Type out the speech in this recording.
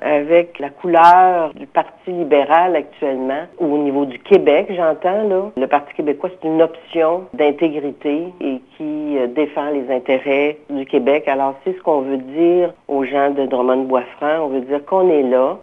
avec la couleur du Parti libéral actuellement, ou au niveau du Québec, j'entends, là. Le Parti québécois, c'est une option d'intégrité et qui euh, défend les intérêts du Québec. Alors, c'est ce qu'on veut dire aux gens de Drummond-Boisfranc. On veut dire qu'on est là,